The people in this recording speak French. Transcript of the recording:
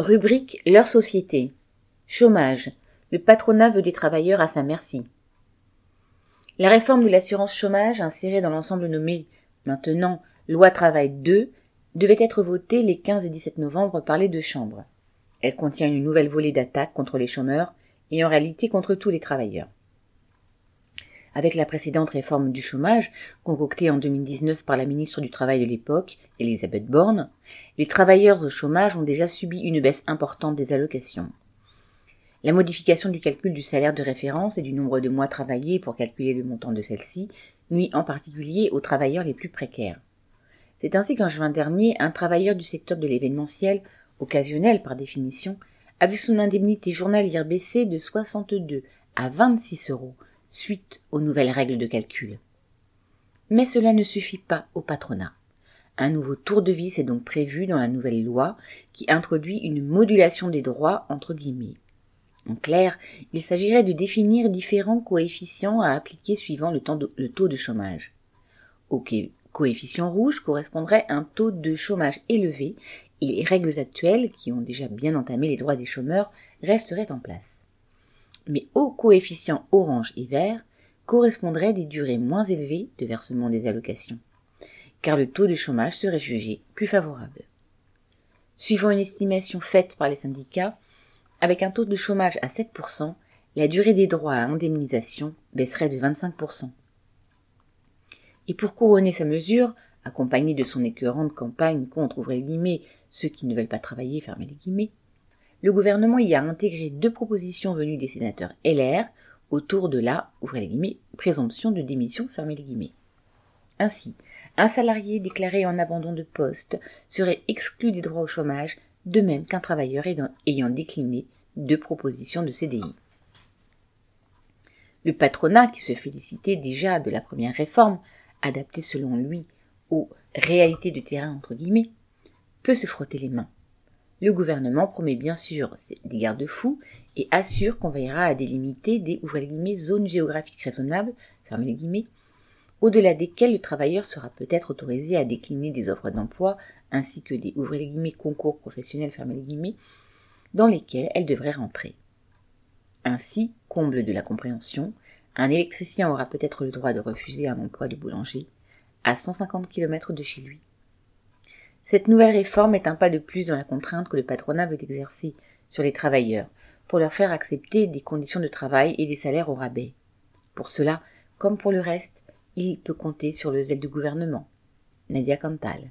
Rubrique Leur société. Chômage. Le patronat veut des travailleurs à sa merci. La réforme de l'assurance chômage insérée dans l'ensemble nommé maintenant Loi Travail 2 devait être votée les 15 et 17 novembre par les deux chambres. Elle contient une nouvelle volée d'attaques contre les chômeurs et en réalité contre tous les travailleurs. Avec la précédente réforme du chômage, concoctée en 2019 par la ministre du Travail de l'époque, Elisabeth Borne, les travailleurs au chômage ont déjà subi une baisse importante des allocations. La modification du calcul du salaire de référence et du nombre de mois travaillés pour calculer le montant de celle-ci nuit en particulier aux travailleurs les plus précaires. C'est ainsi qu'en juin dernier, un travailleur du secteur de l'événementiel, occasionnel par définition, a vu son indemnité journalière baisser de 62 à 26 euros, suite aux nouvelles règles de calcul. Mais cela ne suffit pas au patronat. Un nouveau tour de vis est donc prévu dans la nouvelle loi qui introduit une modulation des droits entre guillemets. En clair, il s'agirait de définir différents coefficients à appliquer suivant le, taux de chômage. Au coefficient rouge correspondrait un taux de chômage élevé et les règles actuelles, qui ont déjà bien entamé les droits des chômeurs, resteraient en place mais au coefficient orange et vert correspondraient des durées moins élevées de versement des allocations, car le taux de chômage serait jugé plus favorable. Suivant une estimation faite par les syndicats, avec un taux de chômage à 7%, la durée des droits à indemnisation baisserait de 25%. Et pour couronner sa mesure, accompagnée de son écœurante campagne contre, ouvrez les guillemets, ceux qui ne veulent pas travailler, fermez les guillemets, le gouvernement y a intégré deux propositions venues des sénateurs LR autour de la, présomption de démission, fermez les guillemets. Ainsi, un salarié déclaré en abandon de poste serait exclu des droits au chômage, de même qu'un travailleur ayant décliné deux propositions de CDI. Le patronat, qui se félicitait déjà de la première réforme, adaptée selon lui aux réalités de terrain peut se frotter les mains. Le gouvernement promet bien sûr des garde-fous et assure qu'on veillera à délimiter des zones géographiques raisonnables au-delà desquelles le travailleur sera peut-être autorisé à décliner des offres d'emploi ainsi que des concours professionnels dans lesquels elle devrait rentrer. Ainsi, comble de la compréhension, un électricien aura peut-être le droit de refuser un emploi de boulanger à 150 km de chez lui. Cette nouvelle réforme est un pas de plus dans la contrainte que le patronat veut exercer sur les travailleurs, pour leur faire accepter des conditions de travail et des salaires au rabais. Pour cela, comme pour le reste, il peut compter sur le zèle du gouvernement. Nadia Cantal.